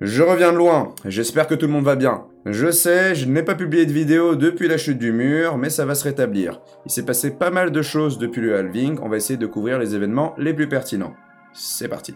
Je reviens de loin, j'espère que tout le monde va bien. Je sais, je n'ai pas publié de vidéo depuis la chute du mur, mais ça va se rétablir. Il s'est passé pas mal de choses depuis le halving, on va essayer de couvrir les événements les plus pertinents. C'est parti.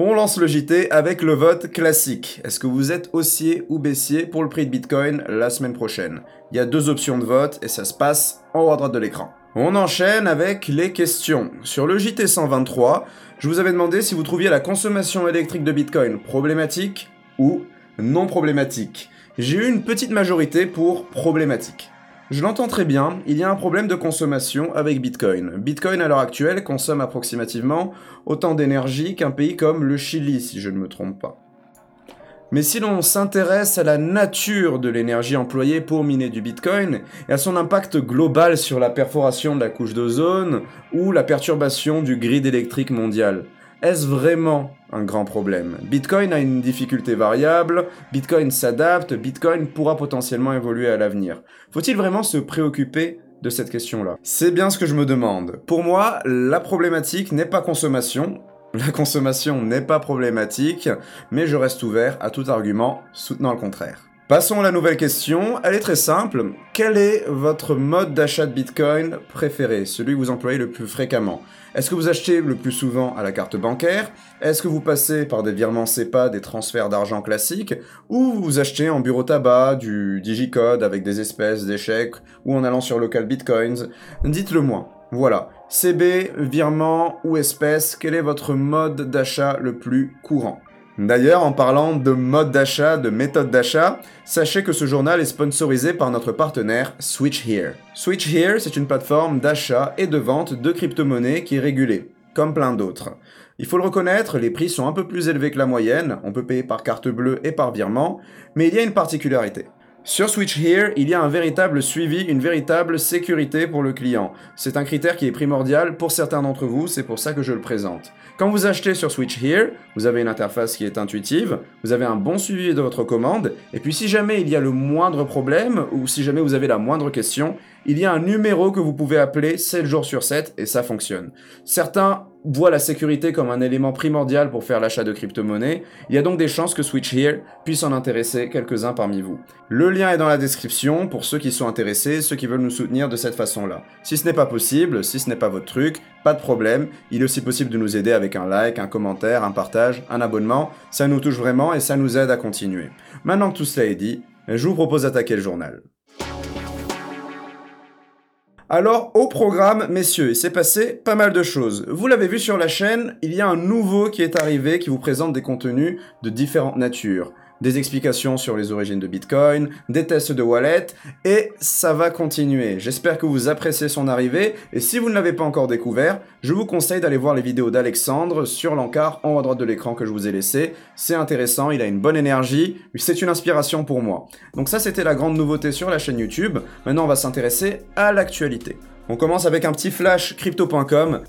On lance le JT avec le vote classique. Est-ce que vous êtes haussier ou baissier pour le prix de Bitcoin la semaine prochaine? Il y a deux options de vote et ça se passe en haut à droite de l'écran. On enchaîne avec les questions. Sur le JT 123, je vous avais demandé si vous trouviez la consommation électrique de Bitcoin problématique ou non problématique. J'ai eu une petite majorité pour problématique. Je l'entends très bien, il y a un problème de consommation avec Bitcoin. Bitcoin à l'heure actuelle consomme approximativement autant d'énergie qu'un pays comme le Chili, si je ne me trompe pas. Mais si l'on s'intéresse à la nature de l'énergie employée pour miner du Bitcoin et à son impact global sur la perforation de la couche d'ozone ou la perturbation du grid électrique mondial, est-ce vraiment un grand problème? Bitcoin a une difficulté variable, Bitcoin s'adapte, Bitcoin pourra potentiellement évoluer à l'avenir. Faut-il vraiment se préoccuper de cette question-là? C'est bien ce que je me demande. Pour moi, la problématique n'est pas consommation, la consommation n'est pas problématique, mais je reste ouvert à tout argument soutenant le contraire. Passons à la nouvelle question, elle est très simple. Quel est votre mode d'achat de Bitcoin préféré, celui que vous employez le plus fréquemment? Est-ce que vous achetez le plus souvent à la carte bancaire? Est-ce que vous passez par des virements SEPA, des transferts d'argent classiques? Ou vous achetez en bureau tabac, du digicode avec des espèces, des chèques, ou en allant sur local bitcoins? Dites-le moi. Voilà. CB, virement ou espèce, quel est votre mode d'achat le plus courant? D'ailleurs, en parlant de mode d'achat, de méthode d'achat, sachez que ce journal est sponsorisé par notre partenaire Switch Here. Switch Here, c'est une plateforme d'achat et de vente de crypto-monnaies qui est régulée, comme plein d'autres. Il faut le reconnaître, les prix sont un peu plus élevés que la moyenne, on peut payer par carte bleue et par virement, mais il y a une particularité. Sur Switch Here, il y a un véritable suivi, une véritable sécurité pour le client. C'est un critère qui est primordial pour certains d'entre vous, c'est pour ça que je le présente. Quand vous achetez sur Switch Here, vous avez une interface qui est intuitive, vous avez un bon suivi de votre commande, et puis si jamais il y a le moindre problème, ou si jamais vous avez la moindre question, il y a un numéro que vous pouvez appeler 7 jours sur 7 et ça fonctionne. Certains voient la sécurité comme un élément primordial pour faire l'achat de crypto-monnaies, il y a donc des chances que Switch Here puisse en intéresser quelques-uns parmi vous. Le lien est dans la description pour ceux qui sont intéressés, ceux qui veulent nous soutenir de cette façon-là. Si ce n'est pas possible, si ce n'est pas votre truc, pas de problème, il est aussi possible de nous aider avec un like, un commentaire, un partage, un abonnement, ça nous touche vraiment et ça nous aide à continuer. Maintenant que tout cela est dit, je vous propose d'attaquer le journal. Alors, au programme, messieurs, il s'est passé pas mal de choses. Vous l'avez vu sur la chaîne, il y a un nouveau qui est arrivé qui vous présente des contenus de différentes natures des explications sur les origines de Bitcoin, des tests de wallet, et ça va continuer. J'espère que vous appréciez son arrivée, et si vous ne l'avez pas encore découvert, je vous conseille d'aller voir les vidéos d'Alexandre sur l'encart en haut à droite de l'écran que je vous ai laissé. C'est intéressant, il a une bonne énergie, c'est une inspiration pour moi. Donc ça c'était la grande nouveauté sur la chaîne YouTube, maintenant on va s'intéresser à l'actualité. On commence avec un petit flash crypto.com.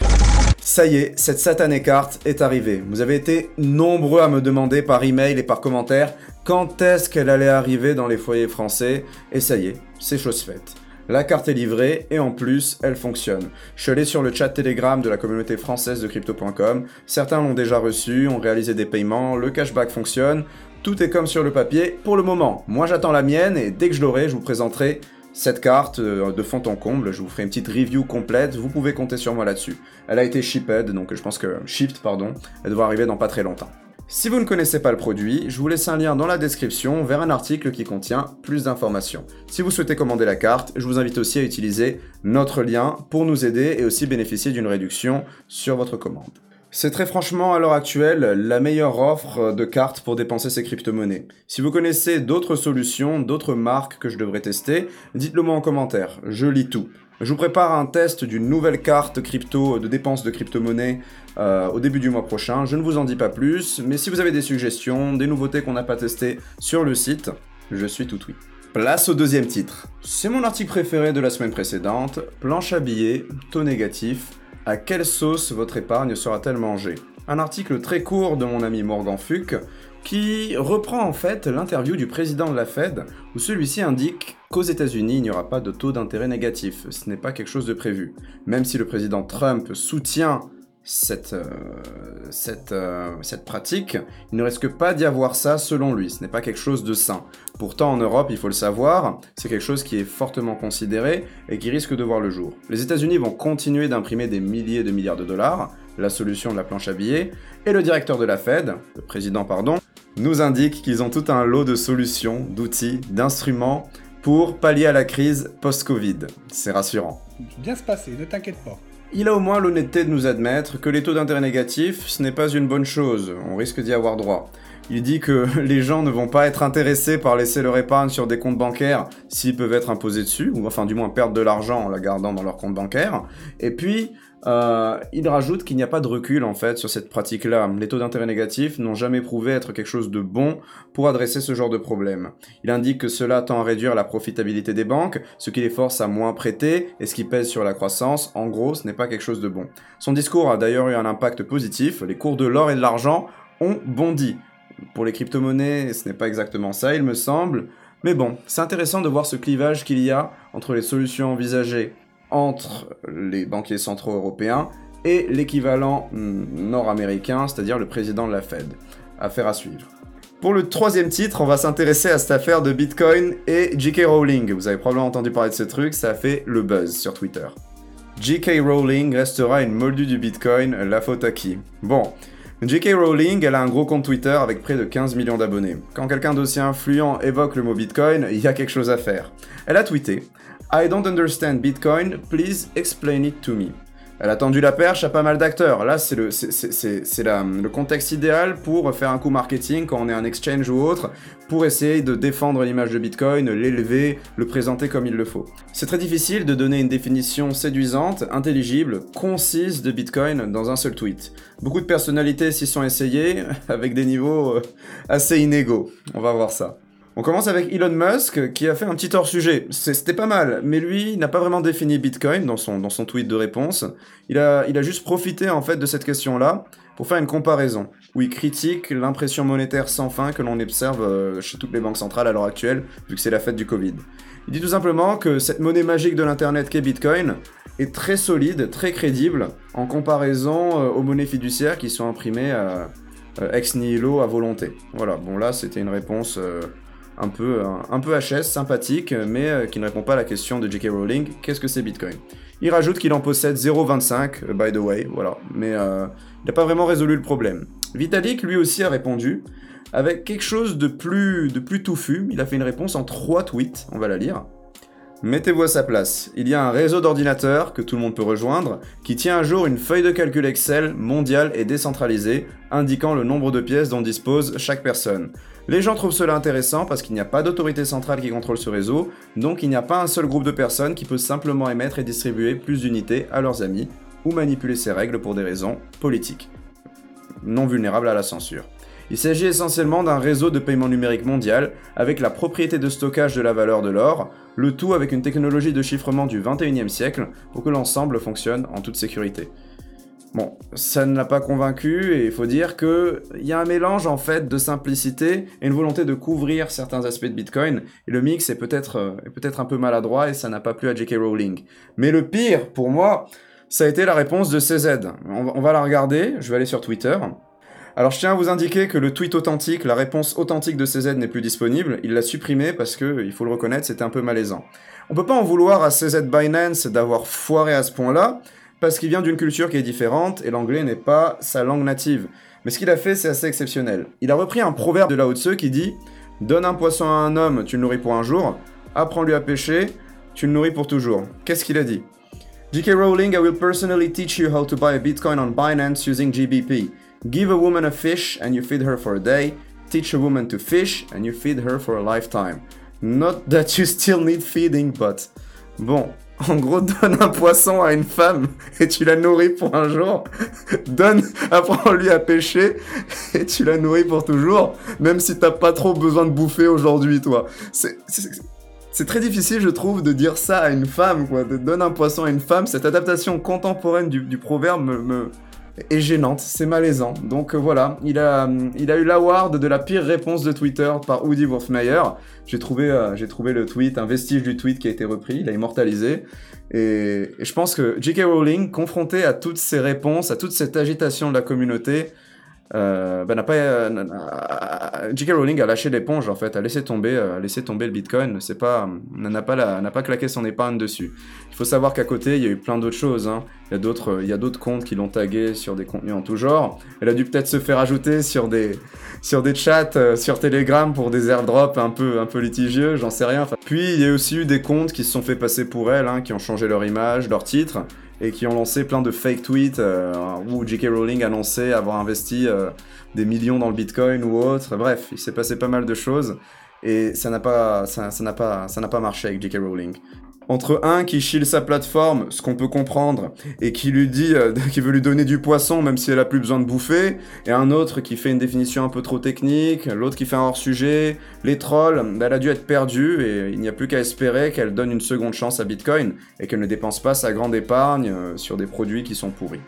Ça y est, cette satanée carte est arrivée. Vous avez été nombreux à me demander par email et par commentaire quand est-ce qu'elle allait arriver dans les foyers français. Et ça y est, c'est chose faite. La carte est livrée et en plus, elle fonctionne. Je allé sur le chat Telegram de la communauté française de crypto.com. Certains l'ont déjà reçu, ont réalisé des paiements, le cashback fonctionne. Tout est comme sur le papier pour le moment. Moi j'attends la mienne et dès que je l'aurai, je vous présenterai cette carte euh, de fond en comble, je vous ferai une petite review complète, vous pouvez compter sur moi là-dessus. Elle a été shipped, donc je pense que shipped, pardon, elle devrait arriver dans pas très longtemps. Si vous ne connaissez pas le produit, je vous laisse un lien dans la description vers un article qui contient plus d'informations. Si vous souhaitez commander la carte, je vous invite aussi à utiliser notre lien pour nous aider et aussi bénéficier d'une réduction sur votre commande. C'est très franchement à l'heure actuelle la meilleure offre de cartes pour dépenser ces crypto-monnaies. Si vous connaissez d'autres solutions, d'autres marques que je devrais tester, dites-le moi en commentaire, je lis tout. Je vous prépare un test d'une nouvelle carte crypto de dépenses de crypto-monnaie euh, au début du mois prochain. Je ne vous en dis pas plus, mais si vous avez des suggestions, des nouveautés qu'on n'a pas testées sur le site, je suis tout oui. Place au deuxième titre. C'est mon article préféré de la semaine précédente, planche à billets, taux négatif, à quelle sauce votre épargne sera-t-elle mangée? Un article très court de mon ami Morgan Fuck qui reprend en fait l'interview du président de la Fed où celui-ci indique qu'aux États-Unis il n'y aura pas de taux d'intérêt négatif. Ce n'est pas quelque chose de prévu. Même si le président Trump soutient cette, euh, euh, cette pratique, il ne risque pas d'y avoir ça selon lui. Ce n'est pas quelque chose de sain. Pourtant, en Europe, il faut le savoir, c'est quelque chose qui est fortement considéré et qui risque de voir le jour. Les États-Unis vont continuer d'imprimer des milliers de milliards de dollars, la solution de la planche à billets, et le directeur de la Fed, le président pardon, nous indique qu'ils ont tout un lot de solutions, d'outils, d'instruments pour pallier à la crise post-Covid. C'est rassurant. Bien se passer, ne t'inquiète pas. Il a au moins l'honnêteté de nous admettre que les taux d'intérêt négatifs, ce n'est pas une bonne chose, on risque d'y avoir droit. Il dit que les gens ne vont pas être intéressés par laisser leur épargne sur des comptes bancaires s'ils peuvent être imposés dessus, ou enfin du moins perdre de l'argent en la gardant dans leur compte bancaire. Et puis, euh, il rajoute qu'il n'y a pas de recul en fait sur cette pratique-là. Les taux d'intérêt négatifs n'ont jamais prouvé être quelque chose de bon pour adresser ce genre de problème. Il indique que cela tend à réduire la profitabilité des banques, ce qui les force à moins prêter et ce qui pèse sur la croissance. En gros, ce n'est pas quelque chose de bon. Son discours a d'ailleurs eu un impact positif. Les cours de l'or et de l'argent ont bondi. Pour les crypto-monnaies, ce n'est pas exactement ça, il me semble. Mais bon, c'est intéressant de voir ce clivage qu'il y a entre les solutions envisagées entre les banquiers centraux européens et l'équivalent hmm, nord-américain, c'est-à-dire le président de la Fed. Affaire à suivre. Pour le troisième titre, on va s'intéresser à cette affaire de Bitcoin et J.K. Rowling. Vous avez probablement entendu parler de ce truc, ça fait le buzz sur Twitter. J.K. Rowling restera une moldue du Bitcoin, la faute à qui? Bon, J.K. Rowling, elle a un gros compte Twitter avec près de 15 millions d'abonnés. Quand quelqu'un d'aussi influent évoque le mot Bitcoin, il y a quelque chose à faire. Elle a tweeté I don't understand Bitcoin, please explain it to me. Elle a tendu la perche à pas mal d'acteurs. Là, c'est le, contexte idéal pour faire un coup marketing quand on est un exchange ou autre, pour essayer de défendre l'image de Bitcoin, l'élever, le présenter comme il le faut. C'est très difficile de donner une définition séduisante, intelligible, concise de Bitcoin dans un seul tweet. Beaucoup de personnalités s'y sont essayées, avec des niveaux euh, assez inégaux. On va voir ça. On commence avec Elon Musk qui a fait un petit hors-sujet. C'était pas mal, mais lui n'a pas vraiment défini Bitcoin dans son, dans son tweet de réponse. Il a, il a juste profité en fait de cette question-là pour faire une comparaison où il critique l'impression monétaire sans fin que l'on observe euh, chez toutes les banques centrales à l'heure actuelle, vu que c'est la fête du Covid. Il dit tout simplement que cette monnaie magique de l'internet qu'est Bitcoin est très solide, très crédible en comparaison euh, aux monnaies fiduciaires qui sont imprimées euh, ex nihilo à volonté. Voilà, bon là c'était une réponse un peu, un, peu HS, sympathique, mais euh, qui ne répond pas à la question de J.K. Rowling, qu'est-ce que c'est Bitcoin? Il rajoute qu'il en possède 0,25, euh, by the way, voilà, mais euh, il n'a pas vraiment résolu le problème. Vitalik, lui aussi, a répondu, avec quelque chose de plus, de plus touffu, il a fait une réponse en trois tweets, on va la lire. Mettez-vous à sa place. Il y a un réseau d'ordinateurs que tout le monde peut rejoindre qui tient à jour une feuille de calcul Excel mondiale et décentralisée indiquant le nombre de pièces dont dispose chaque personne. Les gens trouvent cela intéressant parce qu'il n'y a pas d'autorité centrale qui contrôle ce réseau, donc il n'y a pas un seul groupe de personnes qui peut simplement émettre et distribuer plus d'unités à leurs amis ou manipuler ces règles pour des raisons politiques, non vulnérables à la censure. Il s'agit essentiellement d'un réseau de paiement numérique mondial avec la propriété de stockage de la valeur de l'or, le tout avec une technologie de chiffrement du 21e siècle pour que l'ensemble fonctionne en toute sécurité. Bon, ça ne l'a pas convaincu et il faut dire qu'il y a un mélange en fait de simplicité et une volonté de couvrir certains aspects de Bitcoin et le mix est peut-être euh, peut-être un peu maladroit et ça n'a pas plu à J.K. Rowling. Mais le pire pour moi, ça a été la réponse de CZ. On va, la regarder, je vais aller sur Twitter. Alors je tiens à vous indiquer que le tweet authentique, la réponse authentique de CZ n'est plus disponible, il l'a supprimé parce que, il faut le reconnaître, c'était un peu malaisant. On peut pas en vouloir à CZ Binance d'avoir foiré à ce point-là, parce qu'il vient d'une culture qui est différente et l'anglais n'est pas sa langue native. Mais ce qu'il a fait, c'est assez exceptionnel. Il a repris un proverbe de Lao Tse qui dit Donne un poisson à un homme, tu le nourris pour un jour. Apprends-lui à pêcher, tu le nourris pour toujours. Qu'est-ce qu'il a dit? J.K. Rowling, I will personally teach you how to buy a Bitcoin on Binance using GBP. Give a woman a fish and you feed her for a day. Teach a woman to fish and you feed her for a lifetime. Not that you still need feeding, but. Bon, en gros, donne un poisson à une femme et tu la nourris pour un jour. Donne, apprends-lui à pêcher et tu la nourris pour toujours, même si t'as pas trop besoin de bouffer aujourd'hui, toi. C'est très difficile, je trouve, de dire ça à une femme, quoi. De donner un poisson à une femme. Cette adaptation contemporaine du, proverbe me, est gênante, c'est malaisant. Donc euh, voilà, il a, il a eu l'award de la pire réponse de Twitter par Woody Wolfmeyer. J'ai trouvé, euh, trouvé le tweet, un vestige du tweet qui a été repris, il a immortalisé. Et, et je pense que J.K. Rowling, confronté à toutes ces réponses, à toute cette agitation de la communauté, euh, bah, n'a pas euh, J.K. Rowling a lâché l'éponge en fait, a laissé tomber, euh, a laissé tomber le Bitcoin. C'est pas, n'a pas n'a pas claqué son épargne dessus. Il faut savoir qu'à côté, il y a eu plein d'autres choses. Hein. Il y a d'autres, il y a d'autres comptes qui l'ont tagué sur des contenus en tout genre. Elle a dû peut-être se faire ajouter sur des, sur des chats, euh, sur Telegram pour des airdrops un peu, un peu litigieux. J'en sais rien. Puis il y a aussi eu des comptes qui se sont fait passer pour elle, hein, qui ont changé leur image, leur titre et qui ont lancé plein de fake tweets euh, où J.K. Rowling annonçait avoir investi euh, des millions dans le Bitcoin ou autre. Bref, il s'est passé pas mal de choses et ça n'a pas, ça, ça n'a pas, ça n'a pas marché avec J.K. Rowling entre un qui chille sa plateforme, ce qu'on peut comprendre, et qui lui dit euh, qu'il veut lui donner du poisson même si elle a plus besoin de bouffer, et un autre qui fait une définition un peu trop technique, l'autre qui fait un hors-sujet, les trolls, bah, elle a dû être perdue et il n'y a plus qu'à espérer qu'elle donne une seconde chance à Bitcoin et qu'elle ne dépense pas sa grande épargne euh, sur des produits qui sont pourris.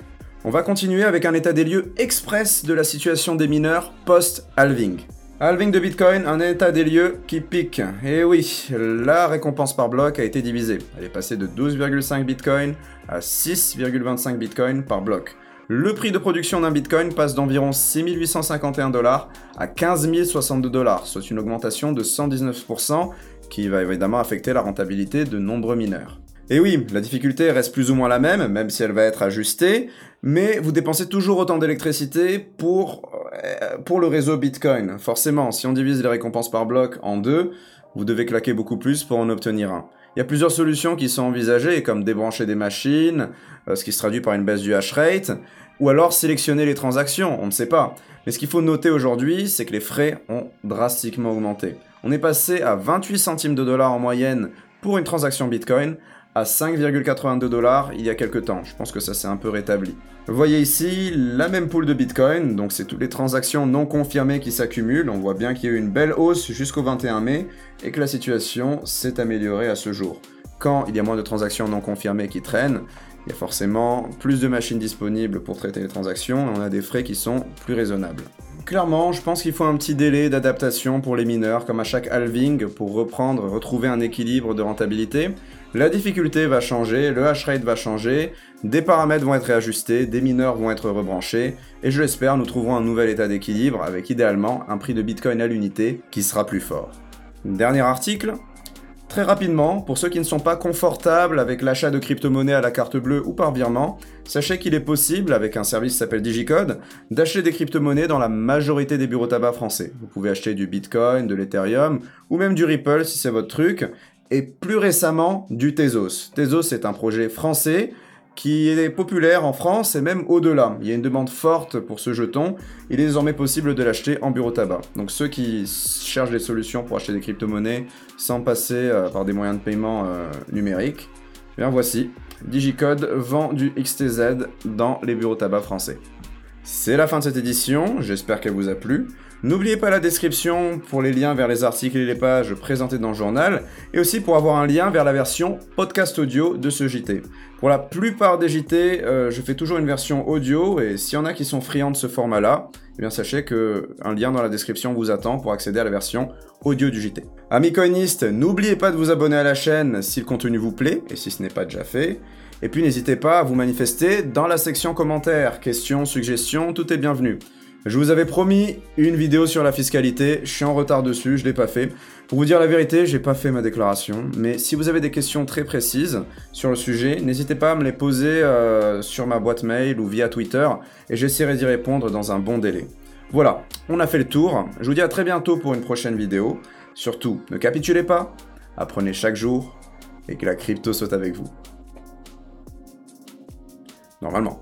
On va continuer avec un état des lieux express de la situation des mineurs post-halving. Halving de Bitcoin, un état des lieux qui pique. Et eh oui, la récompense par bloc a été divisée. Elle est passée de 12,5 Bitcoin à 6,25 Bitcoin par bloc. Le prix de production d'un Bitcoin passe d'environ 6851 dollars à 15 062 dollars, soit une augmentation de 119% qui va évidemment affecter la rentabilité de nombreux mineurs. Et oui, la difficulté reste plus ou moins la même, même si elle va être ajustée, mais vous dépensez toujours autant d'électricité pour, pour le réseau Bitcoin. Forcément, si on divise les récompenses par bloc en deux, vous devez claquer beaucoup plus pour en obtenir un. Il y a plusieurs solutions qui sont envisagées, comme débrancher des machines, euh, ce qui se traduit par une baisse du hash rate, ou alors sélectionner les transactions, on ne sait pas. Mais ce qu'il faut noter aujourd'hui, c'est que les frais ont drastiquement augmenté. On est passé à 28 centimes de dollars en moyenne pour une transaction Bitcoin, à 5,82 dollars il y a quelques temps. Je pense que ça s'est un peu rétabli. Voyez ici la même pool de Bitcoin, donc c'est toutes les transactions non confirmées qui s'accumulent. On voit bien qu'il y a eu une belle hausse jusqu'au 21 mai et que la situation s'est améliorée à ce jour. Quand il y a moins de transactions non confirmées qui traînent, il y a forcément plus de machines disponibles pour traiter les transactions et on a des frais qui sont plus raisonnables. Clairement, je pense qu'il faut un petit délai d'adaptation pour les mineurs, comme à chaque halving, pour reprendre, retrouver un équilibre de rentabilité. La difficulté va changer, le hash rate va changer, des paramètres vont être réajustés, des mineurs vont être rebranchés, et je l'espère, nous trouverons un nouvel état d'équilibre avec idéalement un prix de Bitcoin à l'unité qui sera plus fort. Dernier article, Très rapidement, pour ceux qui ne sont pas confortables avec l'achat de crypto-monnaies à la carte bleue ou par virement, sachez qu'il est possible, avec un service qui s'appelle Digicode, d'acheter des crypto-monnaies dans la majorité des bureaux tabac français. Vous pouvez acheter du Bitcoin, de l'Ethereum, ou même du Ripple si c'est votre truc, et plus récemment du Tezos. Tezos est un projet français qui est populaire en France et même au-delà. Il y a une demande forte pour ce jeton. Il est désormais possible de l'acheter en bureau tabac. Donc ceux qui cherchent des solutions pour acheter des crypto-monnaies sans passer euh, par des moyens de paiement euh, numériques, eh bien voici. Digicode vend du XTZ dans les bureaux tabac français. C'est la fin de cette édition, j'espère qu'elle vous a plu. N'oubliez pas la description pour les liens vers les articles et les pages présentés dans le journal, et aussi pour avoir un lien vers la version podcast audio de ce JT. Pour la plupart des JT, euh, je fais toujours une version audio, et s'il y en a qui sont friands de ce format-là, eh bien sachez qu'un lien dans la description vous attend pour accéder à la version audio du JT. Amis coinistes, n'oubliez pas de vous abonner à la chaîne si le contenu vous plaît, et si ce n'est pas déjà fait. Et puis n'hésitez pas à vous manifester dans la section commentaires, questions, suggestions, tout est bienvenu. Je vous avais promis une vidéo sur la fiscalité, je suis en retard dessus, je l'ai pas fait. Pour vous dire la vérité, j'ai pas fait ma déclaration, mais si vous avez des questions très précises sur le sujet, n'hésitez pas à me les poser euh, sur ma boîte mail ou via Twitter, et j'essaierai d'y répondre dans un bon délai. Voilà, on a fait le tour, je vous dis à très bientôt pour une prochaine vidéo. Surtout, ne capitulez pas, apprenez chaque jour, et que la crypto soit avec vous. Normalement.